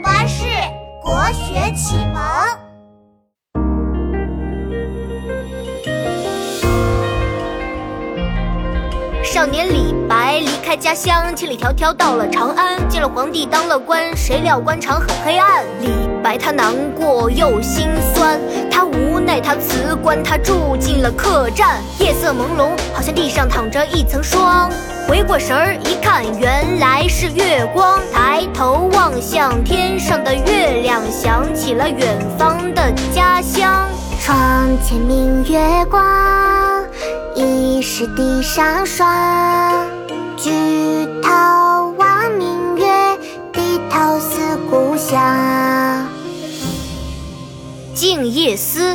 巴士国学启蒙。少年李白离开家乡，千里迢迢到了长安，见了皇帝，当了官。谁料官场很黑暗，李白他难过又心酸，他他辞官，他住进了客栈。夜色朦胧，好像地上躺着一层霜。回过神儿一看，原来是月光。抬头望向天上的月亮，想起了远方的家乡。床前明月光，疑是地上霜。举头望明月，低头思故乡。《静夜思》